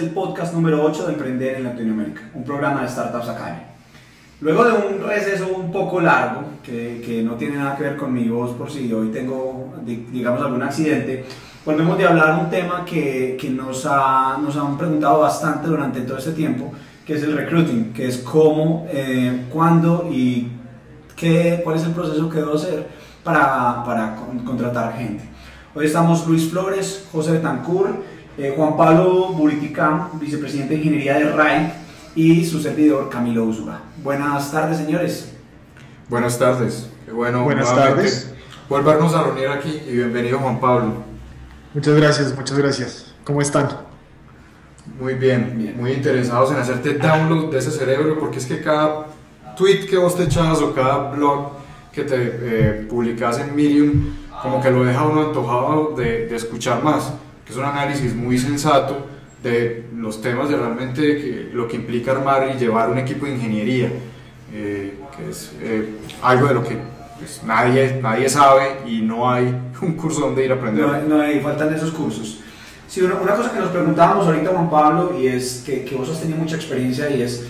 el podcast número 8 de Emprender en Latinoamérica, un programa de Startups Academy. Luego de un receso un poco largo, que, que no tiene nada que ver con mi voz por si hoy tengo, digamos, algún accidente, volvemos de hablar un tema que, que nos, ha, nos han preguntado bastante durante todo este tiempo, que es el recruiting, que es cómo, eh, cuándo y qué, cuál es el proceso que debo hacer para, para contratar gente. Hoy estamos Luis Flores, José Betancourt, eh, Juan Pablo Buriticam, vicepresidente de Ingeniería de RAI, y su servidor Camilo Usura. Buenas tardes, señores. Buenas tardes. Qué bueno. Buenas tardes. Volvernos a reunir aquí y bienvenido Juan Pablo. Muchas gracias, muchas gracias. ¿Cómo están? Muy bien, muy interesados en hacerte download de ese cerebro porque es que cada tweet que vos te echas o cada blog que te eh, publicas en Medium como que lo deja uno antojado de, de escuchar más, que es un análisis muy sensato de los temas de realmente lo que implica armar y llevar un equipo de ingeniería, eh, que es eh, algo de lo que pues, nadie, nadie sabe y no hay un curso donde ir a aprender. No, hay, faltan esos cursos. Sí, una, una, cosa que nos preguntábamos ahorita, Juan Pablo, y es que, que, vos has tenido mucha experiencia, y es,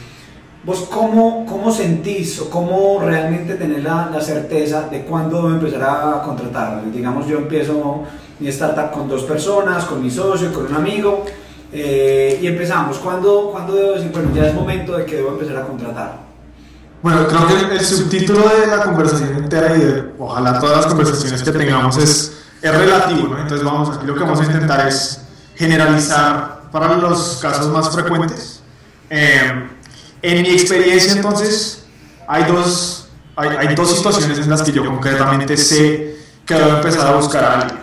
vos cómo, cómo sentís o cómo realmente tenés la, la certeza de cuándo empezar a contratar. Digamos, yo empiezo mi startup con dos personas, con mi socio, con un amigo, eh, y empezamos. ¿Cuándo, ¿Cuándo, debo decir, bueno, ya es momento de que debo empezar a contratar? Bueno, creo que el, subtítulo de la conversación entera y de ojalá todas las conversaciones que tengamos es, es relativo, ¿no? Entonces vamos, aquí lo que vamos a intentar es generalizar para los casos más frecuentes. Eh, en mi experiencia entonces hay dos, hay, hay, dos situaciones en las que yo concretamente sé que debo empezar a buscar a alguien.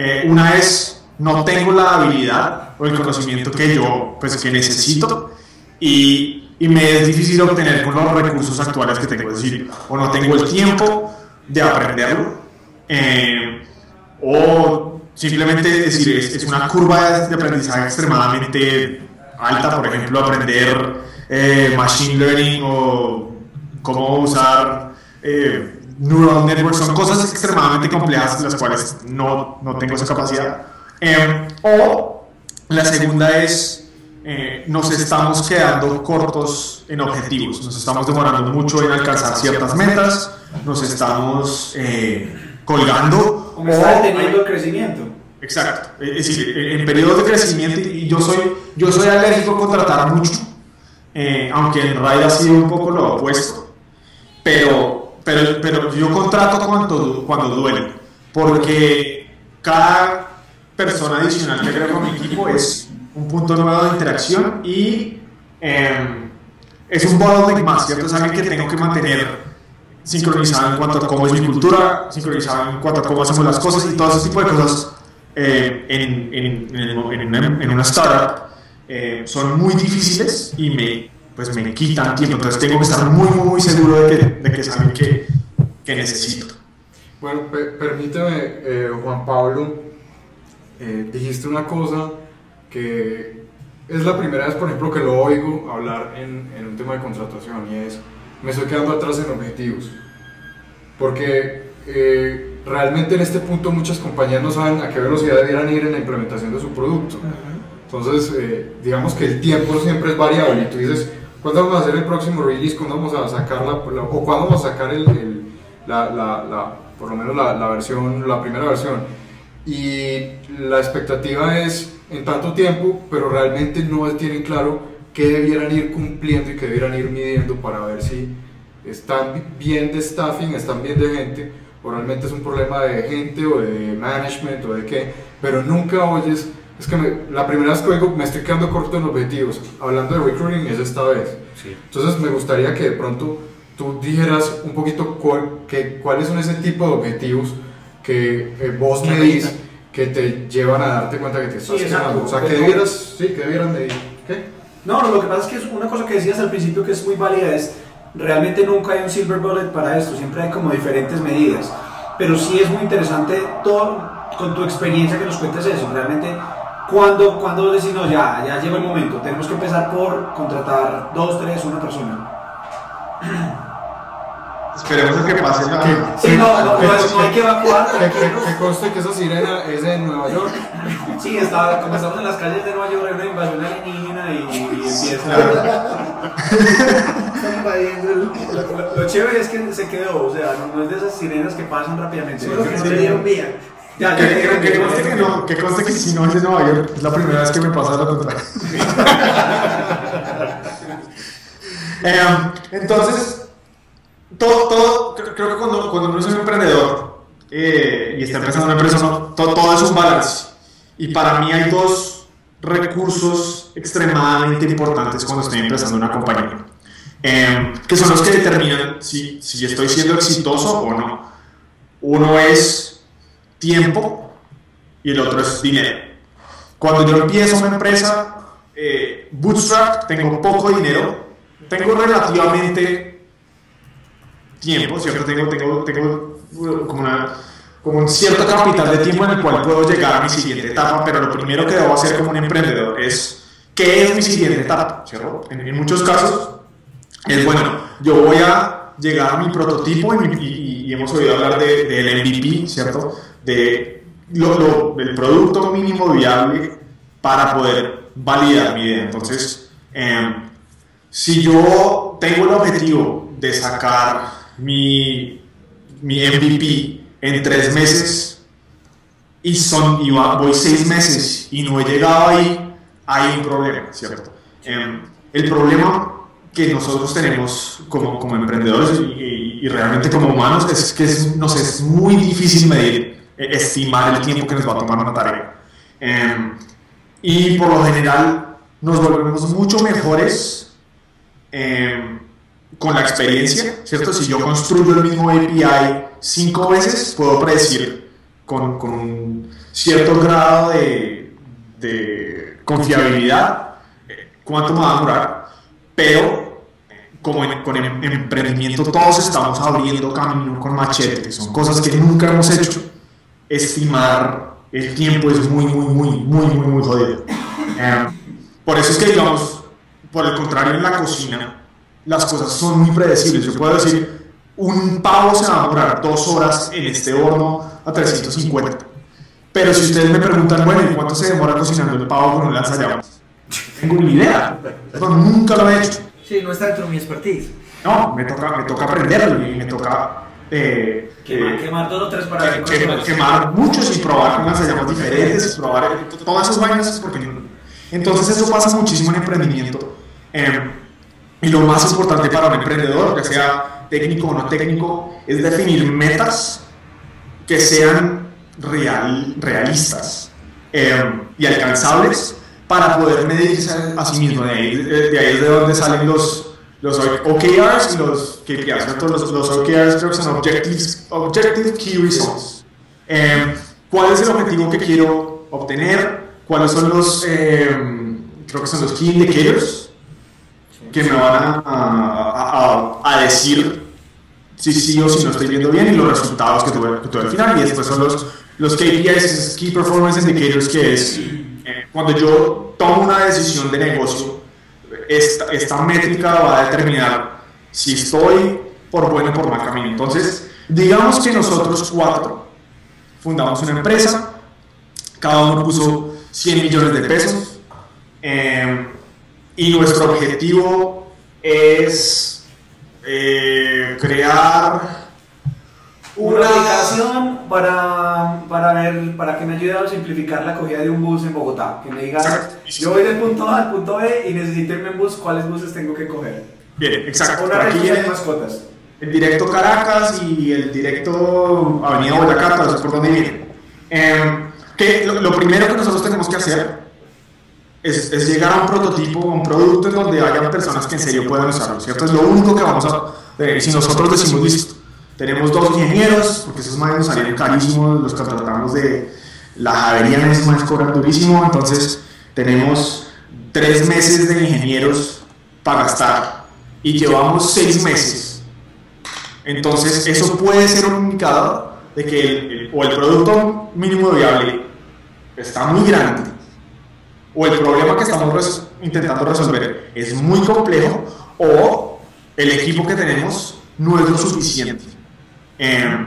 Eh, una es no tengo la habilidad o el conocimiento que yo pues, que necesito y, y me es difícil obtener con los recursos actuales que tengo, es decir, o no tengo el tiempo de aprenderlo, eh, o simplemente decir, es, es, una curva de aprendizaje extremadamente alta, por ejemplo, aprender eh, machine learning o cómo usar neural networks, son cosas extremadamente complejas las cuales no, no tengo esa capacidad Em, o la segunda es, eh, nos estamos quedando cortos en objetivos, nos estamos demorando mucho en alcanzar ciertas metas, nos estamos eh, colgando. O está deteniendo el crecimiento. Exacto, es decir, en periodos de crecimiento, y yo soy, yo soy alérgico a contratar mucho, eh, aunque en RAID ha sido un poco lo opuesto, pero, pero, pero yo contrato cuando, cuando duele, porque cada persona adicional que agrego a mi equipo es un punto nuevo de interacción y eh, es un bottleneck más, ¿cierto? Es alguien que tengo que mantener sincronizado en cuanto a cómo es mi cultura, sincronizado en cuanto a cómo hacemos las cosas y todo ese tipo de cosas eh, en, en, en, en, una startup eh, son muy difíciles y me, pues me quitan tiempo. Entonces tengo que estar muy, muy seguro de que, de que saben que, que necesito. Bueno, permíteme, eh, Juan Pablo, eh, dijiste una cosa que es la primera vez, por ejemplo, que lo oigo hablar en, en, un tema de contratación y es, me estoy quedando atrás en objetivos. Porque eh, realmente en este punto muchas compañías no saben a qué velocidad debieran ir en la implementación de su producto. Entonces, eh, digamos que el tiempo siempre es variable y tú dices, ¿cuándo vamos a hacer el próximo release? ¿Cuándo vamos a sacar la, o cuándo vamos a sacar el, el, la, la, la, por lo menos la, la versión, la primera versión? y la expectativa es en tanto tiempo, pero realmente no tienen claro qué debieran ir cumpliendo y qué debieran ir midiendo para ver si están bien de staffing, están bien de gente, o realmente es un problema de gente o de management o de qué, pero nunca oyes, es que la primera vez que oigo me estoy quedando corto en objetivos, hablando de recruiting es esta vez. Sí. Entonces me gustaría que de pronto tú dijeras un poquito cuál, que, cuáles son ese tipo de objetivos que eh, vos medís que te llevan a darte cuenta que te estás sí, quemando. O sea, que debieras, sí, que debieran medir. ¿Qué? No, lo que pasa es que es una cosa que decías al principio que es muy válida es, realmente nunca hay un silver bullet para esto, siempre hay como diferentes medidas. Pero sí es muy interesante todo, con tu experiencia que nos cuentes eso, realmente cuando, cuando decís, no, ya, ya llegó el momento, tenemos que empezar por contratar dos, tres, una persona. Esperemos a que pase la. Sí, no, no, no, no hay que evacuar. Que, que, tranquilos. que conste que esa sirena es de Nueva York. Sí, está, como estamos en las calles de Nueva York, hay una invasión alienígena y, y empieza. Lo, lo chévere es que se quedó, o sea, no, es de esas sirenas que pasan rápidamente. Solo que no. Ya, Que, que- que conste que no, que conste que si no es de Nueva York, es la primera vez que me pasa lo contrario. Em, entonces, todo, todo, creo que cuando, cuando uno es un emprendedor eh, y está empezando una empresa, no, todo, todo es un balance. Y para mí hay dos recursos extremadamente importantes cuando estoy empezando una compañía, Em, que son los que determinan si, si estoy siendo exitoso o no. Uno es tiempo y el otro es dinero. Cuando yo empiezo una empresa, eh, bootstrap, tengo poco dinero, tengo relativamente tiempo, ¿cierto? Tengo, tengo, tengo como, una, como un cierto capital de tiempo en el cual puedo llegar a mi siguiente etapa, pero lo primero que debo hacer como un emprendedor es, ¿qué es mi siguiente etapa? En, en muchos casos es bueno, yo voy a llegar a mi prototipo y, y- y hemos oído hablar de- del MVP, ¿cierto? De lo, lo- del producto mínimo viable para poder validar mi idea. Entonces, em, si yo tengo el objetivo de sacar mi, mi MVP en tres meses y, son, y voy seis meses y no he llegado ahí, hay un problema, ¿cierto? Em, el problema que nosotros tenemos como, como emprendedores y, y- y realmente como humanos es que es, no sé, es muy difícil medir, eh, estimar el tiempo que nos va a tomar una tarea. Em, y por lo general nos volvemos mucho mejores em, con la experiencia, ¿cierto? Si yo construyo el mismo API cinco veces, puedo predecir con, con un cierto grado de, de confiabilidad eh, cuánto me va a demorar, pero eh, como en, con el emprendimiento todos estamos abriendo camino con machete, son cosas que nunca hemos hecho, estimar el tiempo es muy, muy, muy, muy, muy, muy jodido. Eh, por eso es que, digamos, por el contrario, en la cocina, las cosas son muy predecibles. Yo puedo decir, un pavo se va a demorar dos horas en este horno a 350. Pero si ustedes me preguntan, bueno, ¿y cuánto se demora cocinando el pavo con un lanzallamas? Tengo ni idea. No, nunca lo he hecho. Sí, no está dentro de mi expertise. No, me toca, me toca aprenderlo y me toca eh, Quemar, eh, quemar dos o tres para ver que- cuánto que- es. quemar muchos y probar con lanzallamas diferentes, probar eh, todas esas vainas, porque entonces eso pasa muchísimo en emprendimiento. Eh, y lo más importante para un emprendedor, ya sea técnico o no técnico, es definir metas que sean real, realistas eh, y alcanzables para poder medirse a sí mismo. De ahí, de ahí es de donde salen los, los OKRs y los KPIs. ¿cierto? Los, los OKRs creo que son Objectives, Objective Key Results. Eh, ¿Cuál es el objetivo que quiero obtener? ¿Cuáles son los, eh, creo que son los Key Indicators que me van a, a- a- a decir si sí o si no estoy viendo bien y los resultados que tuve, que tuve al final. Y después son los, los KPIs, Key Performance Indicators, que es eh, cuando yo tomo una decisión de negocio, esta, esta métrica va a determinar si estoy por buen o por mal camino. Entonces, digamos que nosotros cuatro fundamos una empresa, cada uno puso 100 millones de pesos eh, y nuestro objetivo es eh, crear Una aplicación para, para ver, para que me ayude a simplificar la cogida de un bus en Bogotá. Que me diga, yo voy del punto A al punto B y necesito irme en bus, ¿cuáles buses tengo que coger? Bien, exacto. Una aquí de viene mascotas. el directo Caracas y el directo Avenida Boyacá, eso por donde viene. Eh, que lo, lo primero que nosotros tenemos que hacer es, es llegar a un prototipo, a un producto en donde haya personas que en serio puedan usarlo, ¿cierto? Es lo único que vamos a... eh, si nosotros decimos, listo, tenemos dos ingenieros, porque esos más nos salieron carísimos, los contratamos de la Javeriana, esos más cobran durísimo, entonces tenemos tres meses de ingenieros para gastar y llevamos seis meses. Entonces, eso puede ser un indicador de que el, o el producto mínimo viable está muy grande, o el problema que estamos intentando resolver es muy complejo, o el equipo que tenemos no es lo suficiente. Eh,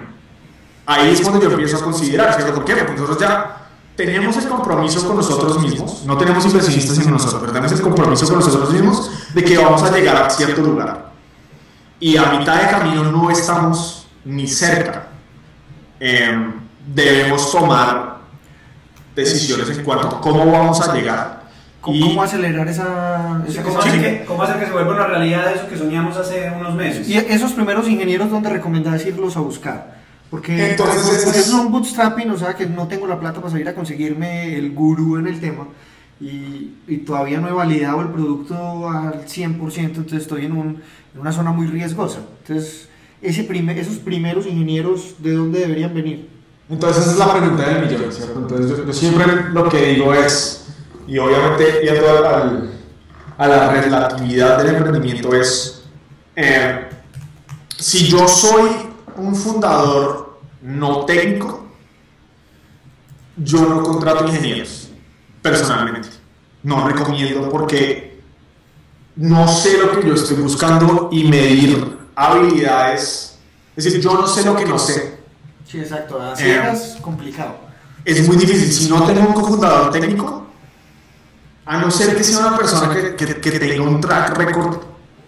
ahí es cuando yo empiezo a considerar, ¿cierto? ¿Por qué? Porque nosotros ya tenemos el compromiso con nosotros mismos, no tenemos inversionistas en nosotros, pero tenemos el compromiso con nosotros mismos de que vamos a llegar a cierto lugar. Y a mitad de camino no estamos ni cerca. Eh, debemos tomar decisiones en cuanto a cómo vamos a llegar. ¿Cómo, Y- cómo acelerar esa, esa- ¿Cómo hacer, que, ¿Cómo hacer que se vuelva una realidad eso que soñamos hace unos meses? Y esos primeros ingenieros, ¿dónde recomendás irlos a buscar? Porque, Entonces, porque es- es un bootstrapping, o sea, que no tengo la plata para salir a conseguirme el gurú en el tema y, y todavía no he validado el producto al 100%, entonces estoy en, un- en una zona muy riesgosa. Entonces, ese primer, esos primeros ingenieros, ¿de dónde deberían venir? Entonces esa es la pregunta del millón, ¿cierto? Entonces yo, yo siempre lo que digo es, y obviamente yendo al- al- a la relatividad del emprendimiento es, eh, si yo soy un fundador no técnico, yo no contrato ingenieros, personalmente. No recomiendo porque no sé lo que yo estoy buscando y medir habilidades. Es decir, yo no sé lo que no sé. Sí, exacto, a Eh, ciegas, complicado. es muy difícil. Si no tengo un cofundador técnico, a no ser que sea una persona que, que- que tenga un track record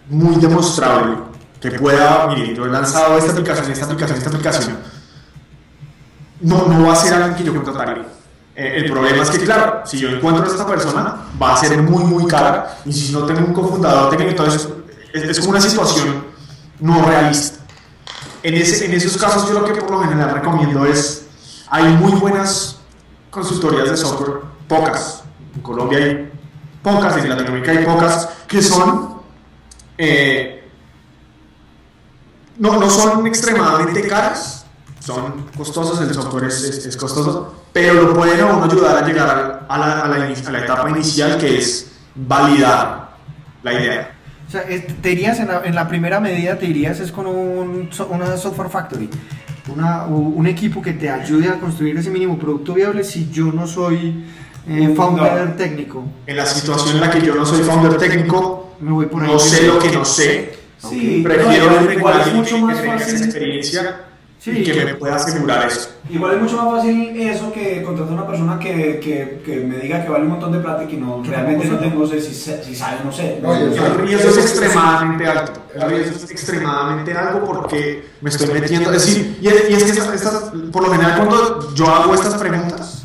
muy demostrable, que pueda, mire, yo he lanzado esta aplicación, esta aplicación, esta aplicación, no, no va a ser alguien que yo contrataría. Eh, el problema es que, claro, si yo encuentro a esta persona, va a ser muy, muy cara, y si no tengo un cofundador técnico, entonces es, es como una situación no realista. En, ese, en esos casos yo lo que por lo general recomiendo es, hay muy buenas consultorías de software, pocas, Colombia hay pocas, en Latinoamérica hay pocas, que son, eh, no, no son extremadamente caras, son costosos, el software es, es- es costoso, pero lo pueden a uno ayudar a llegar a la, a la ini- a la etapa inicial que es validar la idea. O sea, te irías en la, en la primera medida, te irías es con un, una software factory, una, un equipo que te ayude a construir ese mínimo producto viable si yo no soy eh, Un founder técnico. En la situación en la que yo no soy founder técnico, Me voy por ahí. no sé lo que no sé, Sí, prefiero no, igual es mucho que, más que tenga esa fácil. experiencia Sí, y que que- me pueda asegurar eso. Igual es mucho más fácil eso que contratar a una persona que, que, que me diga que vale un montón de plata y que no, Que realmente no tengo sé si, si sabe no sé. No, El riesgo es extremadamente alto. El riesgo es extremadamente alto porque me estoy metiendo. Es decir, y es, y es que esta- esta- por lo general, cuando yo hago estas preguntas,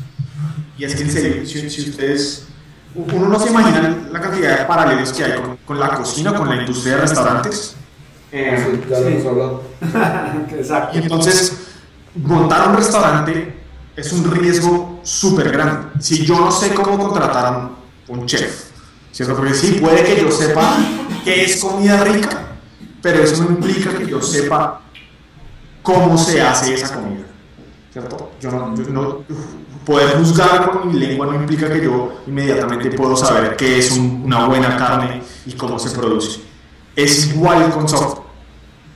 y es que en serio, si, si ustedes. Uno no se imagina la cantidad de paralelos que hay con, con la cocina, con la industria de restaurantes. Eh, Sí, ya lo hemos hablado. Exacto. y entonces, montar un restaurante es un riesgo súper grande. Si yo no sé cómo contratar a un, un chef, ¿cierto? Porque sí, puede que yo sepa qué es comida rica, pero eso no implica que yo sepa cómo se hace esa comida, ¿cierto? Yo no, yo no- poder juzgar con mi lengua no implica que yo inmediatamente puedo saber qué es un- una buena carne y cómo se produce. Es igual con software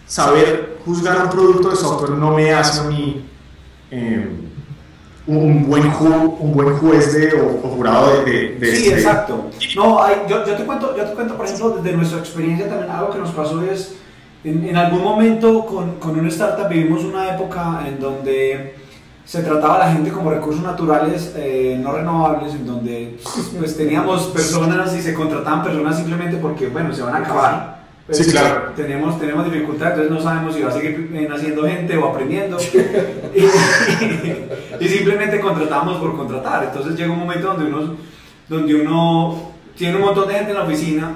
saber juzgar un producto de software no me hace a mí eh, un, buen ju- un buen juez de, o, o jurado de, de, de Sí, este- exacto. No, hay- yo, yo te cuento, yo te cuento, por ejemplo, desde nuestra experiencia también algo que nos pasó es, en, en algún momento con, con una startup vivimos una época en donde se trataba a la gente como recursos naturales eh, no renovables, en donde pues teníamos personas y se contrataban personas simplemente porque, bueno, se van a acabar. Pues, Sí, claro. Tenemos, tenemos dificultad, entonces no sabemos si va a seguir eh, naciendo gente o aprendiendo. y, y simplemente contratamos por contratar. Entonces llega un momento donde uno, donde uno tiene un montón de gente en la oficina.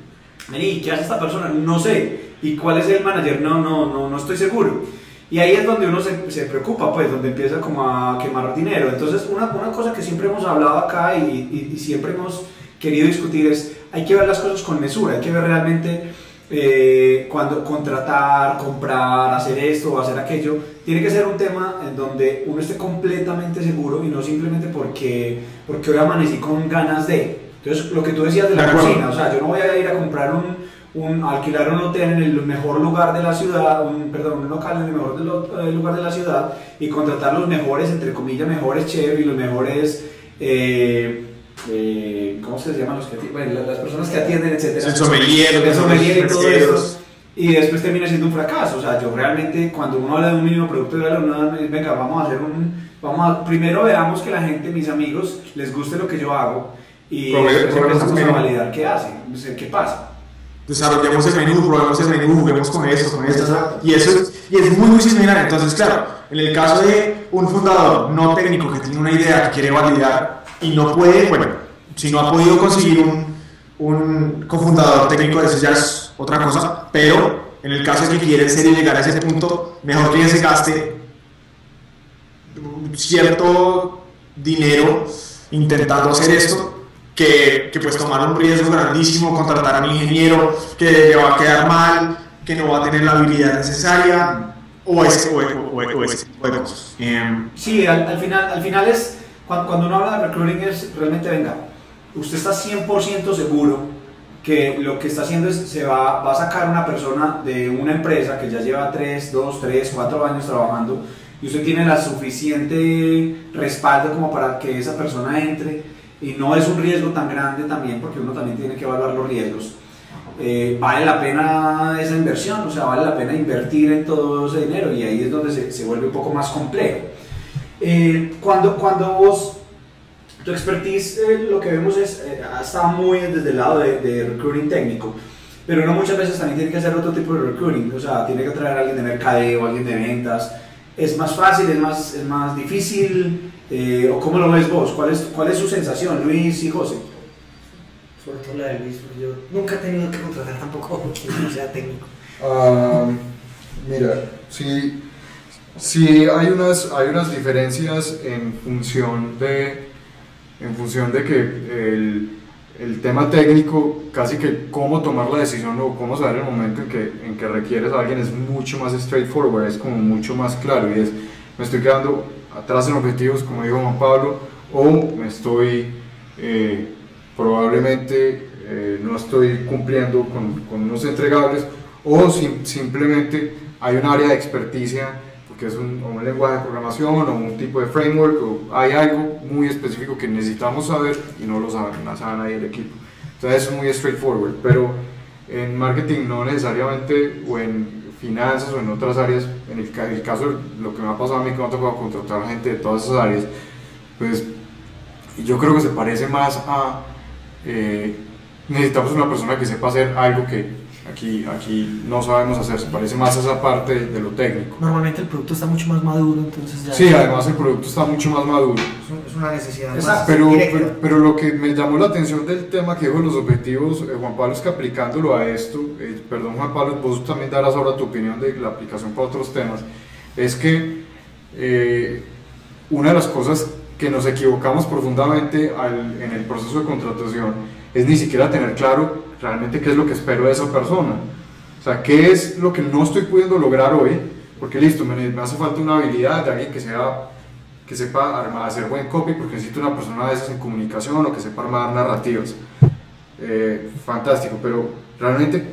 ¿Y qué hace esta persona? No sé. ¿Y cuál es el manager? No, no, no, no estoy seguro. Y ahí es donde uno se, se preocupa, pues, donde empieza como a quemar dinero. Entonces, una, una cosa que siempre hemos hablado acá y, y- y siempre hemos querido discutir es, hay que ver las cosas con mesura, hay que ver realmente eh, cuando contratar, comprar, hacer esto o hacer aquello. Tiene que ser un tema en donde uno esté completamente seguro y no simplemente porque, porque hoy amanecí con ganas de. Entonces, lo que tú decías de la De cocina, o sea, yo no voy a ir a comprar un, un- alquilar un hotel en el mejor lugar de la ciudad, un, perdón, un local en el mejor de lo- eh, lugar de la ciudad y contratar los mejores, entre comillas, mejores chefs y los mejores, eh, eh, ¿cómo se llaman los que? Bueno, las, las personas que atienden, etcétera. El sommelier, el los sommelier y todo eso. y después termina siendo un fracaso. O sea, yo realmente cuando uno habla de un mínimo producto real, uno dice, venga, vamos a hacer un... Vamos a, primero veamos que la gente, mis amigos, les guste lo que yo hago y después empezamos a validar qué hacen, qué pasa. Desarrollemos el menú, probemos el menú, juguemos con esto, con esto. Y eso es, y es muy, muy similar. Entonces, claro, en el caso de un fundador no técnico que tiene una idea que quiere validar y no puede, bueno, si no ha podido conseguir un, un cofundador técnico, eso ya es otra cosa. Pero en el caso de que quiere ser y llegar a ese punto, mejor que se gaste cierto dinero intentando hacer esto que, que pues tomar un riesgo grandísimo, contratar a un ingeniero que le va a quedar mal, que no va a tener la habilidad necesaria o ese, o, o- tipo de cosas. Sí, al, al final, al final es, cuando uno habla de recruiting es realmente, venga, usted está 100% seguro que lo que está haciendo es, se va, va a sacar una persona de una empresa que ya lleva 3, 2, 3, 4 años trabajando y usted tiene la suficiente respaldo como para que esa persona entre y no es un riesgo tan grande también porque uno también tiene que evaluar los riesgos. Eh, vale la pena esa inversión, o sea, vale la pena invertir en todo ese dinero y ahí es donde se, se vuelve un poco más complejo. Eh, cuando, cuando vos, tu expertise, eh, lo que vemos es, eh, está muy desde el lado de, de recruiting técnico, pero uno muchas veces también tiene que hacer otro tipo de recruiting, o sea, tiene que traer a alguien de mercadeo, alguien de ventas. ¿Es más fácil, es más, es más difícil? Eh, ¿O cómo lo ves vos? ¿Cuál es, ¿Cuál es su sensación, Luis y José? Sobre todo la de Luis, porque yo nunca he tenido que contratar tampoco quien no sea técnico. Ah, mira, sí, sí hay unas, hay unas diferencias en función de, en función de que el, el tema técnico, casi que cómo tomar la decisión o cómo saber el momento en que, en que requieres a alguien es mucho más straightforward, es como mucho más claro y es, me estoy quedando atrás en objetivos, como dijo Juan Pablo, o me estoy eh, probablemente eh, no estoy cumpliendo con, con unos entregables o sim- simplemente hay un área de experticia porque es un, un lenguaje de programación o un tipo de framework o hay algo muy específico que necesitamos saber y no lo sabe, no sabe nadie del equipo. Entonces es muy straightforward, pero en marketing no necesariamente o en finanzas o en otras áreas, en el, el caso de lo que me ha pasado a mí que me ha tocado contratar gente de todas esas áreas, pues yo creo que se parece más a eh, necesitamos una persona que sepa hacer algo que aquí, aquí no sabemos hacer, se parece más a esa parte de, lo técnico. Normalmente el producto está mucho más maduro, entonces ya. Sí, además el producto está mucho más maduro. Es un- Es una necesidad Exacto, más Pero, pero, pero lo que me llamó la atención del tema que dijo de los objetivos, eh, Juan Pablo, es que aplicándolo a esto, eh, perdón Juan Pablo, vos también darás ahora tu opinión de la aplicación para otros temas, es que eh, una de las cosas que nos equivocamos profundamente al- en el proceso de contratación es ni siquiera tener claro realmente qué es lo que espero de esa persona. O sea, qué es lo que no estoy pudiendo lograr hoy, porque listo, me, me hace falta una habilidad de alguien que sea que sepa armar, hacer buen copy, porque necesito una persona de esas en comunicación o que sepa armar narrativas. Eh, fantástico, pero realmente,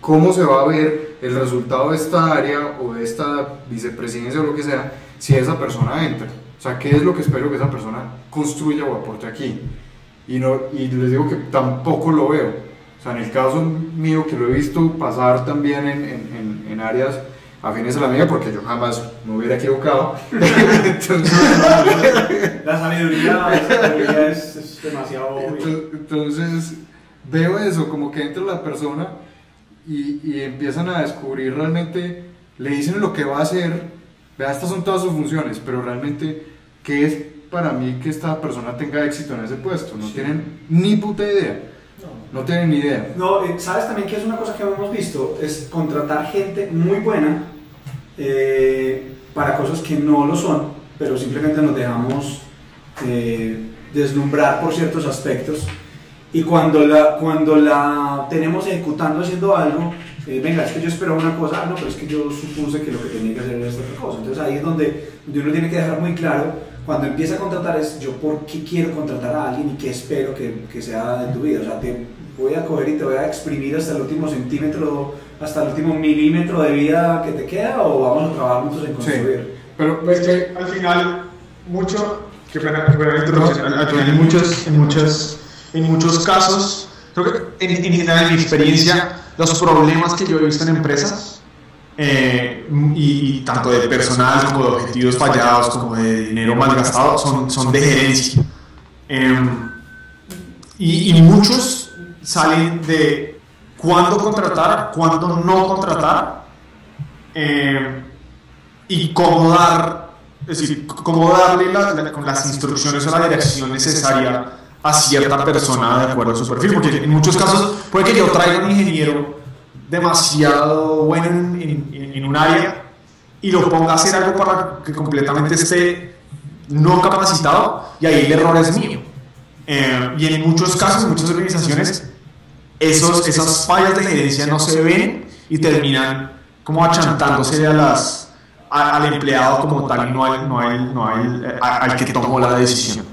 ¿cómo se va a ver el resultado de esta área o de esta vicepresidencia o lo que sea si esa persona entra? O sea, ¿qué es lo que espero que esa persona construya o aporte aquí? Y, no, y les digo que tampoco lo veo. O sea, en el caso mío, que lo he visto pasar también en, en, en, áreas afines a la mía, porque yo jamás me hubiera equivocado. Entonces, La sabiduría, la sabiduría es, es demasiado obvia. Ento- Entonces, veo eso, como que entra la persona y, y empiezan a descubrir realmente, le dicen lo que va a hacer, vea, estas son todas sus funciones, pero realmente, ¿qué es para mí que esta persona tenga éxito en ese puesto? No tienen ni puta idea, no tienen ni idea. No, eh, sabes también que es una cosa que hemos visto, es contratar gente muy buena eh, para cosas que no lo son, pero simplemente nos dejamos eh, deslumbrar por ciertos aspectos. Y cuando la, cuando la tenemos ejecutando, haciendo algo, venga, es que yo esperaba una cosa, ah, no, pero es que yo supuse que lo que tenía que hacer era esta otra cosa. Entonces ahí es donde, donde uno tiene que dejar muy claro, cuando empieza a contratar, es yo por qué quiero contratar a alguien y qué espero que, que sea de tu vida. O sea, te voy a coger y te voy a exprimir hasta el último centímetro, hasta el último milímetro de vida que te queda o vamos a trabajar juntos en construir. Pero Es que al final, mucho, que pena, que pena al, al final en muchos, en, muchos, en muchos casos, creo que en, en general en mi experiencia, los problemas que yo he visto en empresas, eh, y, y tanto de personal como de objetivos fallados, como de dinero malgastado, son, son de gerencia. Em, y, y muchos salen de cuándo contratar, cuándo no contratar, eh, y cómo dar, es decir, cómo darle la- la- con las instrucciones o la dirección necesaria a cierta persona de acuerdo a su perfil, porque en muchos casos puede que yo traiga un ingeniero demasiado bueno en, un área y lo ponga a hacer algo para que completamente esté no capacitado y ahí el error es mío. Eh, y en muchos casos, en muchas organizaciones, esos, esas fallas de gerencia no se ven y terminan como achantándose a las, al empleado como tal y no al, no al, no al, eh, al que tomó la decisión.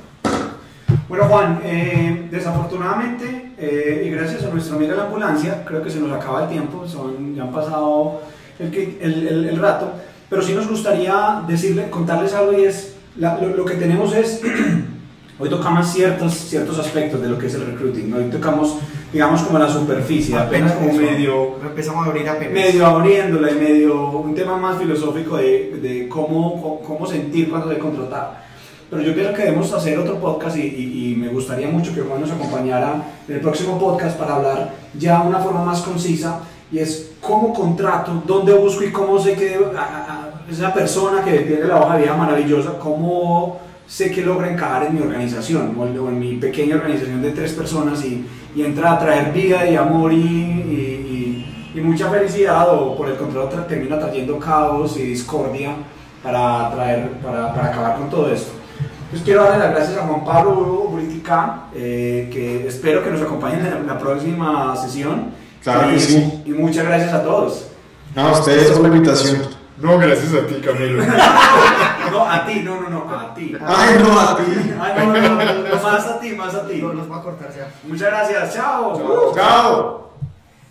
Bueno, Juan, eh, desafortunadamente, eh, y gracias a nuestro amigo de la ambulancia, creo que se nos acaba el tiempo, son, ya han pasado el, el, el- el rato, pero sí nos gustaría decirle, contarles algo y es, la- lo, lo que tenemos es, hoy tocamos ciertos, ciertos aspectos de lo que es el recruiting, hoy tocamos, digamos, como la superficie, apenas como eso. medio Empezamos a abrir apenas. medio abriéndola y medio un tema más filosófico de, de cómo, cómo, cómo sentir cuando se contratar. Pero yo pienso que debemos hacer otro podcast y, me gustaría mucho que Juan nos acompañara en el próximo podcast para hablar ya de una forma más concisa y es cómo contrato, dónde busco y cómo sé que a- a- esa persona que tiene la hoja de vida maravillosa, cómo sé que logra encajar en mi organización o en, mi pequeña organización de tres personas y, entra a traer vida y amor y, mucha felicidad o por el contrario tra- termina trayendo caos y discordia para, traer, para acabar con todo esto. Entonces quiero darle las gracias a Juan Pablo Buritica, eh, que espero que nos acompañen en la próxima sesión. Claro que Y- sí. Y muchas gracias a todos. No, a ustedes por la invitación. No, gracias a ti, Camilo. No, a ti, no, no, no, a ti. Ay, no, a ti. Ay, no, no, no, no, más a ti, más a ti. Los va a cortar ya. Muchas gracias, chao. Chao.